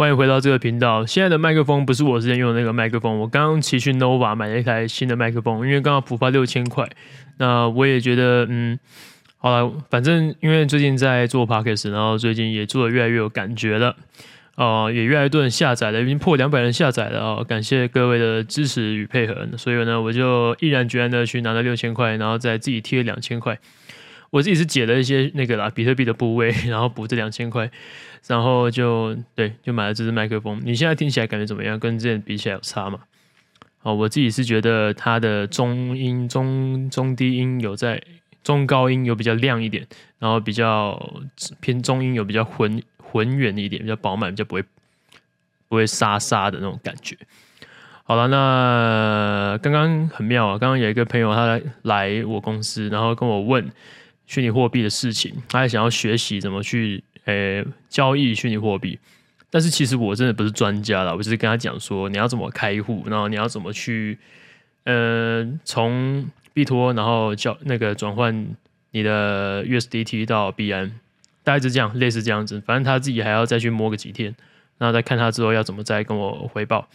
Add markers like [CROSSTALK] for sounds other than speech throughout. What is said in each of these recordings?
欢迎回到这个频道。现在的麦克风不是我之前用的那个麦克风，我刚刚骑去 Nova 买了一台新的麦克风，因为刚刚补发六千块。那我也觉得，嗯，好了，反正因为最近在做 Podcast，然后最近也做的越来越有感觉了，哦、呃，也越来越多人下载了，已经破两百人下载了哦，感谢各位的支持与配合。所以呢，我就毅然决然的去拿了六千块，然后再自己贴两千块。我自己是解了一些那个啦，比特币的部位，[LAUGHS] 然后补这两千块，然后就对，就买了这支麦克风。你现在听起来感觉怎么样？跟之前比起来有差吗？哦，我自己是觉得它的中音、中中低音有在，中高音有比较亮一点，然后比较偏中音有比较浑浑圆一点，比较饱满，比较不会不会沙沙的那种感觉。好了，那刚刚很妙啊，刚刚有一个朋友他来，来我公司，然后跟我问。虚拟货币的事情，他还想要学习怎么去诶、交易虚拟货币，但是其实我真的不是专家啦，我只是跟他讲说你要怎么开户，然后你要怎么去呃从币托然后交那个转换你的 USDT 到币安，大概是这样，类似这样子，反正他自己还要再去摸个几天，然后再看他之后要怎么再跟我回报，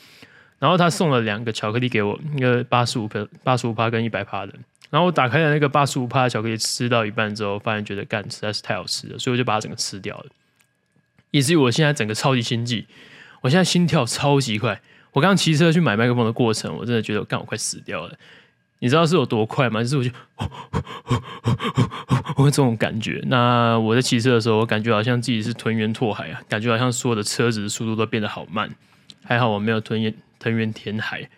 然后他送了两个巧克力给我，一个八十五克八十五趴跟一百趴的。然后我打开了那个八十五趴巧克力，吃到一半之后，发现觉得干实在是太好吃了，所以我就把它整个吃掉了。以至于我现在整个超级心悸，我现在心跳超级快。我刚刚骑车去买麦克风的过程，我真的觉得我干我快死掉了。你知道是有多快吗？就是我就 [LAUGHS] 我有这种感觉。那我在骑车的时候，我感觉好像自己是吞元拓海啊，感觉好像所有的车子的速度都变得好慢。还好我没有吞元吞元填海，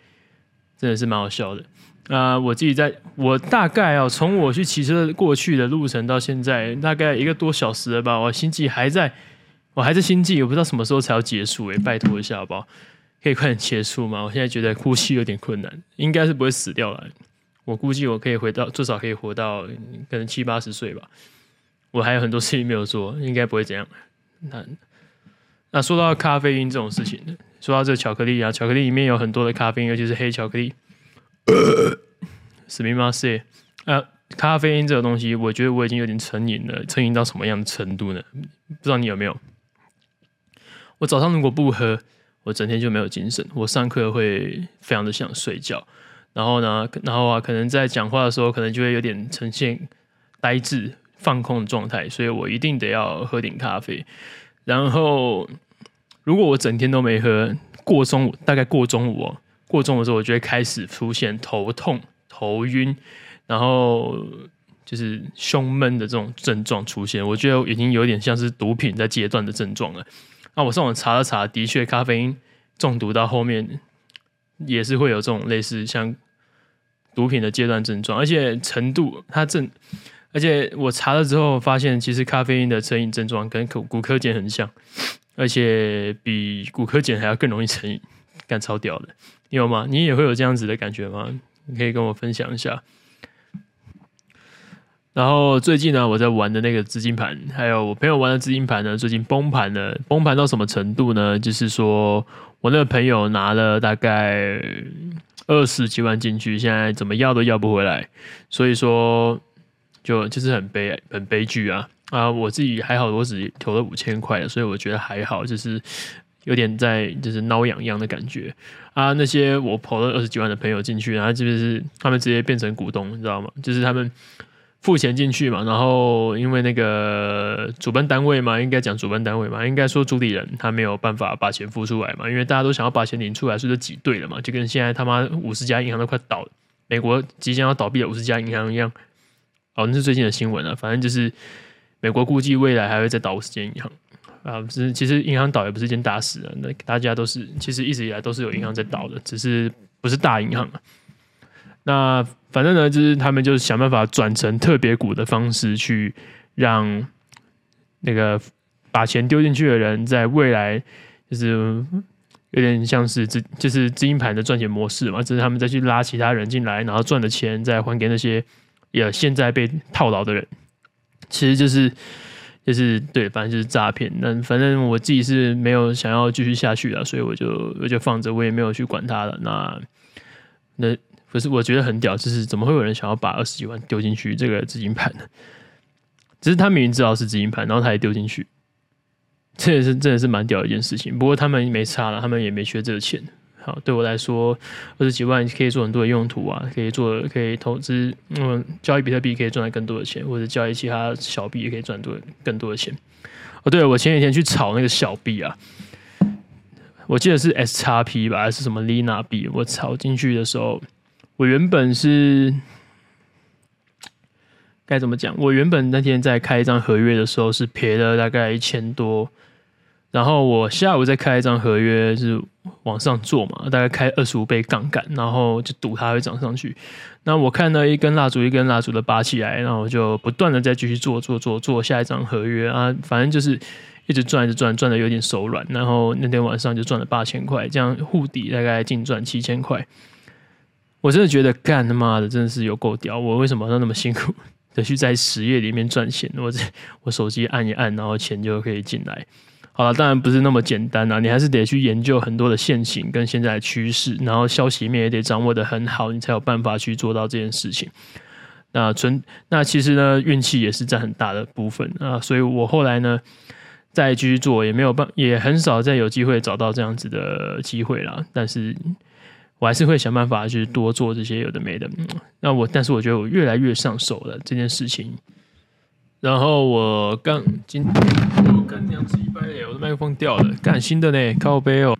真的是蛮好笑的。啊、呃，我自己在，我大概啊，从我去骑车过去的路程到现在，大概一个多小时了吧。我心悸还在，我还在心悸，我不知道什么时候才要结束。诶，拜托一下好不好？可以快点结束吗？我现在觉得呼吸有点困难，应该是不会死掉了。我估计我可以回到，至少可以活到可能七八十岁吧。我还有很多事情没有做，应该不会这样。那那说到咖啡因这种事情，说到这个巧克力啊，巧克力里面有很多的咖啡因，尤其是黑巧克力。史密马塞，啊，咖啡因这个东西，我觉得我已经有点成瘾了。成瘾到什么样的程度呢？不知道你有没有？我早上如果不喝，我整天就没有精神。我上课会非常的想睡觉，然后呢，然后啊，可能在讲话的时候，可能就会有点呈现呆滞、放空的状态。所以我一定得要喝点咖啡。然后，如果我整天都没喝，过中午，大概过中午哦。过中午的时候，我就会开始出现头痛、头晕，然后就是胸闷的这种症状出现。我觉得已经有点像是毒品在阶段的症状了。那我上网查了查，的确咖啡因中毒到后面也是会有这种类似像毒品的阶段症状，而且程度它正，而且我查了之后发现，其实咖啡因的成瘾症状跟骨古柯碱很像，而且比骨科碱还要更容易成瘾，干超屌的。你有吗？你也会有这样子的感觉吗？你可以跟我分享一下。然后最近呢，我在玩的那个资金盘，还有我朋友玩的资金盘呢，最近崩盘了。崩盘到什么程度呢？就是说我那个朋友拿了大概二十几万进去，现在怎么要都要不回来。所以说，就就是很悲很悲剧啊！啊，我自己还好，我只投了五千块，所以我觉得还好，就是。有点在就是挠痒痒的感觉啊！那些我投了二十几万的朋友进去，然后就是他们直接变成股东，你知道吗？就是他们付钱进去嘛，然后因为那个主办单位嘛，应该讲主办单位嘛，应该说主理人他没有办法把钱付出来嘛，因为大家都想要把钱领出来，所以就挤兑了嘛，就跟现在他妈五十家银行都快倒，美国即将要倒闭的五十家银行一样。哦，那是最近的新闻了，反正就是美国估计未来还会再倒五间银行。啊，是其实银行倒也不是一件大事啊。那大家都是其实一直以来都是有银行在倒的，只是不是大银行啊。那反正呢，就是他们就想办法转成特别股的方式，去让那个把钱丢进去的人，在未来就是有点像是资就是资金盘的赚钱模式嘛，就是他们再去拉其他人进来，然后赚的钱再还给那些也现在被套牢的人，其实就是。就是对，反正就是诈骗。那反正我自己是没有想要继续下去了，所以我就我就放着，我也没有去管他了。那那不是我觉得很屌，就是怎么会有人想要把二十几万丢进去这个资金盘呢？只是他明明知道是资金盘，然后他也丢进去，这也是真的是蛮屌的一件事情。不过他们没差了，他们也没缺这个钱。好，对我来说，二十几万可以做很多的用途啊，可以做，可以投资，嗯，交易比特币可以赚更多的钱，或者交易其他小币也可以赚多更多的钱。哦，对，我前几天去炒那个小币啊，我记得是 SXP 吧，还是什么 Lina 币？我炒进去的时候，我原本是该怎么讲？我原本那天在开一张合约的时候是赔了大概一千多。然后我下午再开一张合约，是往上做嘛，大概开二十五倍杠杆，然后就赌它会涨上去。那我看到一根蜡烛一根蜡烛的拔起来，然后我就不断的再继续做做做做下一张合约啊，反正就是一直赚一直赚，赚的有点手软。然后那天晚上就赚了八千块，这样护底大概净赚七千块。我真的觉得干他妈的真的是有够屌！我为什么要那么辛苦 [LAUGHS] 的去在实业里面赚钱？我我手机按一按，然后钱就可以进来。好了，当然不是那么简单啊，你还是得去研究很多的现行跟现在的趋势，然后消息面也得掌握得很好，你才有办法去做到这件事情。那纯那其实呢，运气也是占很大的部分啊，所以我后来呢再继续做，也没有办，也很少再有机会找到这样子的机会啦。但是我还是会想办法去多做这些有的没的。那我，但是我觉得我越来越上手了这件事情。然后我刚今我干两次一百耶，我的麦克风掉了，干新的呢，靠背哦。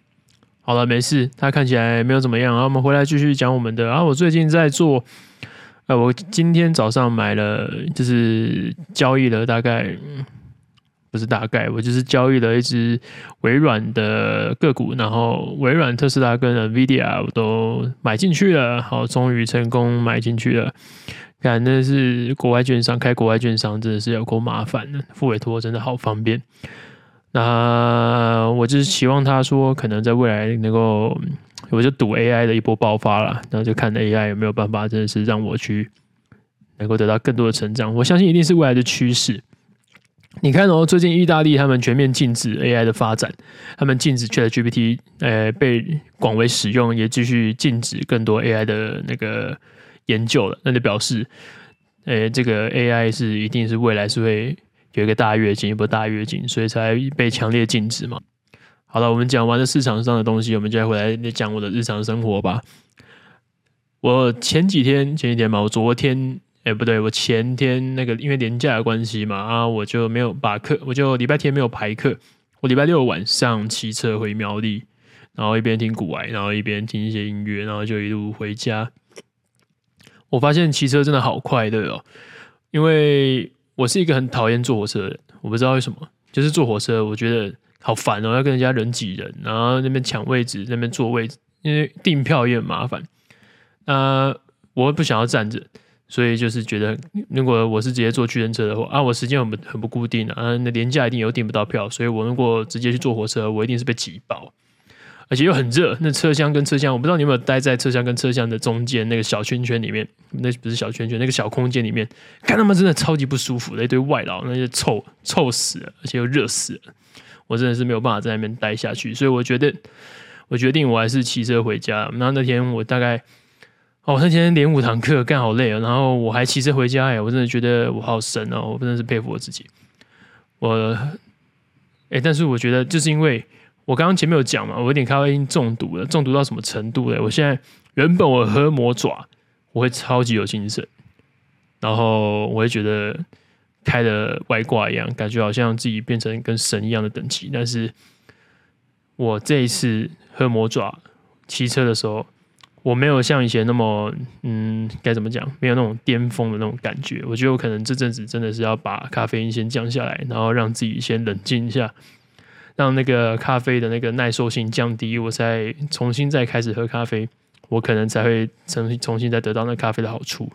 好了，没事，它看起来没有怎么样。然后我们回来继续讲我们的。然后我最近在做，呃，我今天早上买了，就是交易了大概，不是大概，我就是交易了一只微软的个股，然后微软、特斯拉跟 NVIDIA 我都买进去了，好，终于成功买进去了。看，那是国外券商，开国外券商真的是有够麻烦的，付委托真的好方便。那我就是期望他说，可能在未来能够，我就赌 AI 的一波爆发了，然后就看 AI 有没有办法，真的是让我去能够得到更多的成长。我相信一定是未来的趋势。你看哦，最近意大利他们全面禁止 AI 的发展，他们禁止 ChatGPT，呃，被广为使用，也继续禁止更多 AI 的那个。研究了，那就表示，呃、这个 AI 是一定是未来是会有一个大跃进，一波大跃进，所以才被强烈禁止嘛。好了，我们讲完了市场上的东西，我们就来回来讲我的日常生活吧。我前几天前几天嘛，我昨天，哎、不对，我前天那个因为年假的关系嘛，啊，我就没有把课，我就礼拜天没有排课，我礼拜六晚上骑车回苗栗，然后一边听古玩，然后一边听一些音乐，然后就一路回家。我发现骑车真的好快乐哦，因为我是一个很讨厌坐火车的人，我不知道为什么，就是坐火车我觉得好烦哦，要跟人家人挤人，然后那边抢位置，那边坐位置，因为订票也很麻烦。那，我不想要站着，所以就是觉得，如果我是直接坐巨人车的话，啊，我时间很不很不固定啊，那连假一定有订不到票，所以我如果直接去坐火车，我一定是被挤爆。而且又很热，那车厢跟车厢，我不知道你有没有待在车厢跟车厢的中间那个小圈圈里面，那不是小圈圈，那个小空间里面，看他们真的超级不舒服的一堆外劳，那些臭臭死了，而且又热死了，我真的是没有办法在那边待下去，所以我觉得，我决定我还是骑车回家。然后那天我大概，哦，那天连五堂课干好累哦，然后我还骑车回家，哎，我真的觉得我好神哦，我真的是佩服我自己，我，哎，但是我觉得就是因为。我刚刚前面有讲嘛，我有点咖啡因中毒了，中毒到什么程度嘞？我现在原本我喝魔爪，我会超级有精神，然后我会觉得开的外挂一样，感觉好像自己变成跟神一样的等级。但是我这一次喝魔爪骑车的时候，我没有像以前那么，嗯，该怎么讲？没有那种巅峰的那种感觉。我觉得我可能这阵子真的是要把咖啡因先降下来，然后让自己先冷静一下。让那个咖啡的那个耐受性降低，我再重新再开始喝咖啡，我可能才会重新重新再得到那咖啡的好处。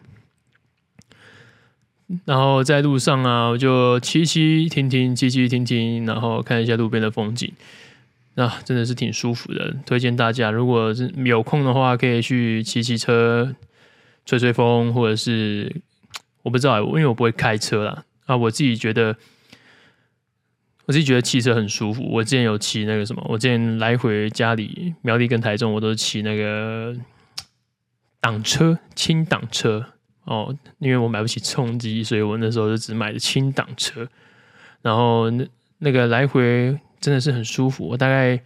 然后在路上啊，我就骑骑停停，骑骑停停，然后看一下路边的风景，那真的是挺舒服的。推荐大家，如果是有空的话，可以去骑骑车，吹吹风，或者是我不知道，因为我不会开车啦。啊，我自己觉得。我自己觉得骑车很舒服。我之前有骑那个什么，我之前来回家里苗栗跟台中，我都骑那个挡车轻挡车哦，因为我买不起重机，所以我那时候就只买的轻挡车。然后那那个来回真的是很舒服。我大概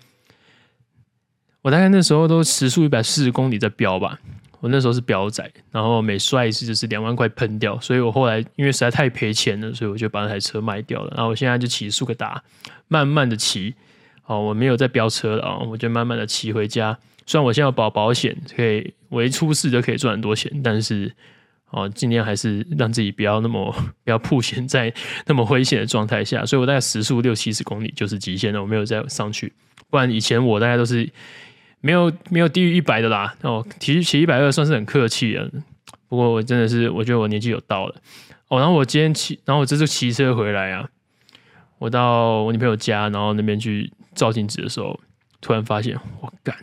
我大概那时候都时速一百四十公里在飙吧。我那时候是飙仔，然后每摔一次就是两万块喷掉，所以我后来因为实在太赔钱了，所以我就把那台车卖掉了。然后我现在就骑速克达，慢慢的骑。哦，我没有再飙车了啊，我就慢慢的骑回家。虽然我现在有保保险，可以我一出事就可以赚很多钱，但是哦，尽量还是让自己不要那么 [LAUGHS] 不要曝险在那么危险的状态下。所以我大概时速六七十公里就是极限了，我没有再上去。不然以前我大概都是。没有没有低于一百的啦哦，骑骑一百二算是很客气了。不过我真的是，我觉得我年纪有到了哦。然后我今天骑，然后我这次骑车回来啊，我到我女朋友家，然后那边去照镜子的时候，突然发现我干，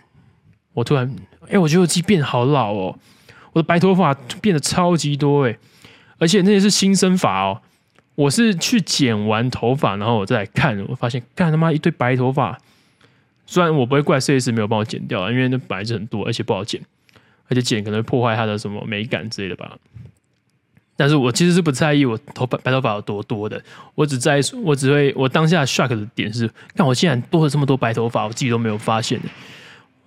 我突然哎，我觉得我自己变好老哦，我的白头发变得超级多哎，而且那些是新生发哦。我是去剪完头发，然后我再来看，我发现干他妈一堆白头发。虽然我不会怪设计师没有帮我剪掉，因为那本来就很多，而且不好剪，而且剪可能破坏它的什么美感之类的吧。但是我其实是不在意我头发白头发有多多的，我只在意我只会我当下 shock 的点是，看我竟然多了这么多白头发，我自己都没有发现。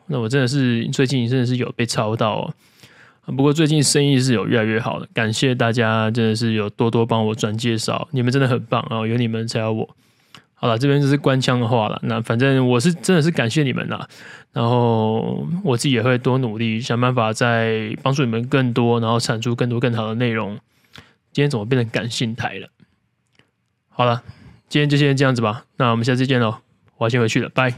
那我真的是最近真的是有被抄到哦。不过最近生意是有越来越好的，感谢大家真的是有多多帮我转介绍，你们真的很棒啊，有你们才有我。好了，这边就是官腔的话了。那反正我是真的是感谢你们啦，然后我自己也会多努力，想办法再帮助你们更多，然后产出更多更好的内容。今天怎么变成感性台了？好了，今天就先这样子吧。那我们下次见喽，我要先回去了，拜。